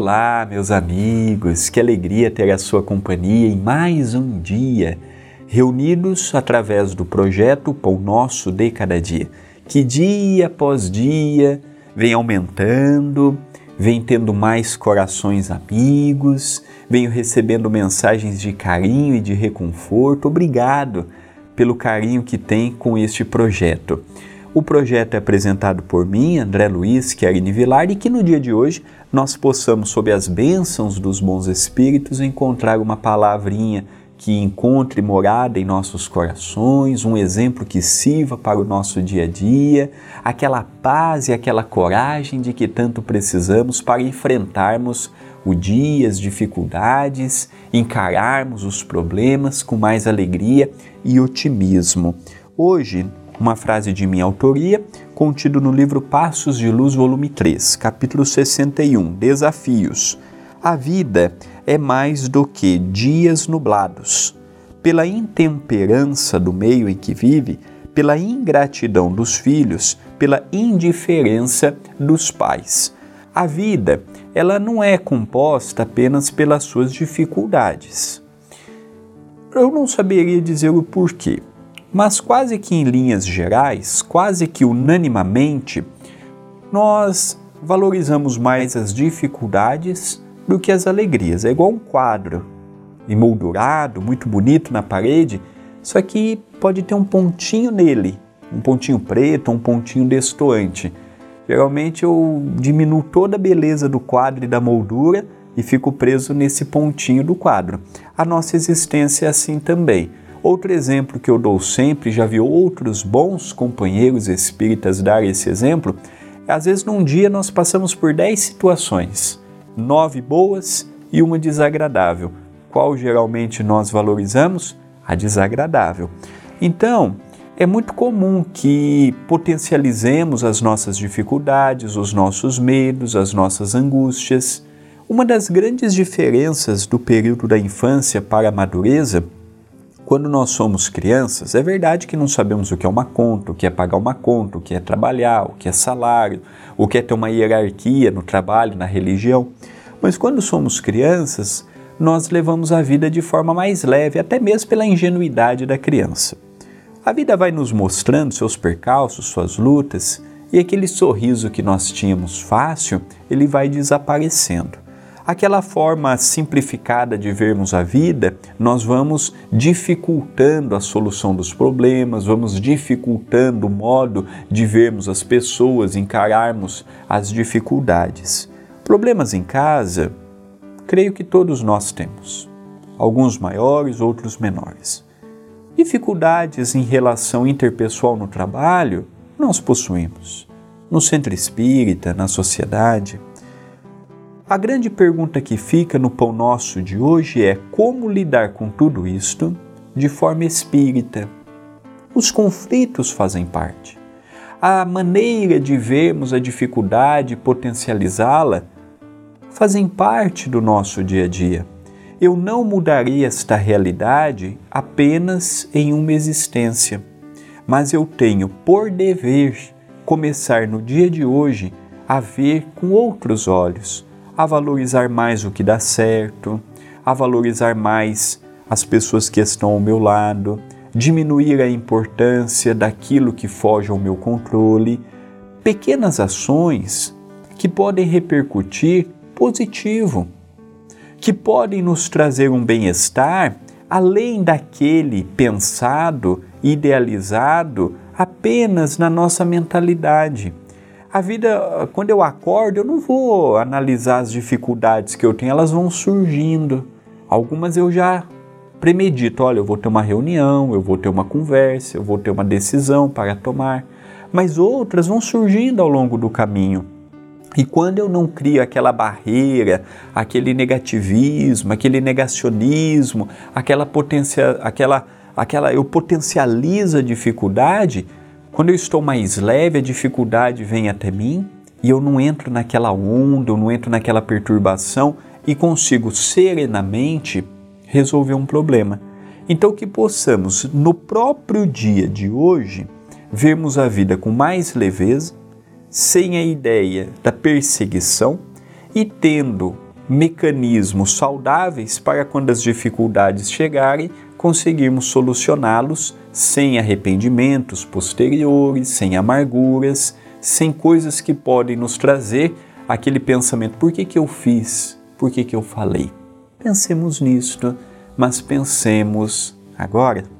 Olá, meus amigos, que alegria ter a sua companhia em mais um dia, reunidos através do projeto Pão Nosso de Cada Dia, que dia após dia vem aumentando, vem tendo mais corações amigos, venho recebendo mensagens de carinho e de reconforto. Obrigado pelo carinho que tem com este projeto. O projeto é apresentado por mim, André Luiz Querini Vilar, e que no dia de hoje nós possamos, sob as bênçãos dos bons espíritos, encontrar uma palavrinha que encontre morada em nossos corações, um exemplo que sirva para o nosso dia a dia, aquela paz e aquela coragem de que tanto precisamos para enfrentarmos o dia, as dificuldades, encararmos os problemas com mais alegria e otimismo. Hoje uma frase de minha autoria, contido no livro Passos de Luz, volume 3, capítulo 61, Desafios. A vida é mais do que dias nublados. Pela intemperança do meio em que vive, pela ingratidão dos filhos, pela indiferença dos pais. A vida, ela não é composta apenas pelas suas dificuldades. Eu não saberia dizer o porquê, mas quase que em linhas gerais, quase que unanimamente, nós valorizamos mais as dificuldades do que as alegrias. É igual um quadro emoldurado, muito bonito na parede, só que pode ter um pontinho nele, um pontinho preto, um pontinho destoante. Geralmente eu diminuo toda a beleza do quadro e da moldura e fico preso nesse pontinho do quadro. A nossa existência é assim também. Outro exemplo que eu dou sempre, já vi outros bons companheiros espíritas dar esse exemplo, é às vezes num dia nós passamos por 10 situações, nove boas e uma desagradável. Qual geralmente nós valorizamos? A desagradável. Então, é muito comum que potencializemos as nossas dificuldades, os nossos medos, as nossas angústias. Uma das grandes diferenças do período da infância para a madureza quando nós somos crianças, é verdade que não sabemos o que é uma conta, o que é pagar uma conta, o que é trabalhar, o que é salário, o que é ter uma hierarquia no trabalho, na religião. Mas quando somos crianças, nós levamos a vida de forma mais leve, até mesmo pela ingenuidade da criança. A vida vai nos mostrando seus percalços, suas lutas, e aquele sorriso que nós tínhamos fácil, ele vai desaparecendo aquela forma simplificada de vermos a vida, nós vamos dificultando a solução dos problemas, vamos dificultando o modo de vermos as pessoas, encararmos as dificuldades. Problemas em casa, creio que todos nós temos, alguns maiores, outros menores. Dificuldades em relação interpessoal no trabalho, nós possuímos. No centro espírita, na sociedade, a grande pergunta que fica no pão nosso de hoje é como lidar com tudo isto de forma espírita. Os conflitos fazem parte. A maneira de vermos a dificuldade e potencializá-la fazem parte do nosso dia a dia. Eu não mudaria esta realidade apenas em uma existência, mas eu tenho por dever começar no dia de hoje a ver com outros olhos a valorizar mais o que dá certo, a valorizar mais as pessoas que estão ao meu lado, diminuir a importância daquilo que foge ao meu controle. Pequenas ações que podem repercutir positivo, que podem nos trazer um bem-estar além daquele pensado, idealizado apenas na nossa mentalidade a vida, quando eu acordo, eu não vou analisar as dificuldades que eu tenho, elas vão surgindo. Algumas eu já premedito, olha, eu vou ter uma reunião, eu vou ter uma conversa, eu vou ter uma decisão para tomar. Mas outras vão surgindo ao longo do caminho. E quando eu não crio aquela barreira, aquele negativismo, aquele negacionismo, aquela potência, aquela, aquela eu potencializo a dificuldade, quando eu estou mais leve, a dificuldade vem até mim e eu não entro naquela onda, eu não entro naquela perturbação e consigo serenamente resolver um problema. Então, que possamos, no próprio dia de hoje, vermos a vida com mais leveza, sem a ideia da perseguição e tendo mecanismos saudáveis para quando as dificuldades chegarem, conseguirmos solucioná-los sem arrependimentos posteriores, sem amarguras, sem coisas que podem nos trazer aquele pensamento: por que, que eu fiz? Por que, que eu falei? Pensemos nisto, mas pensemos agora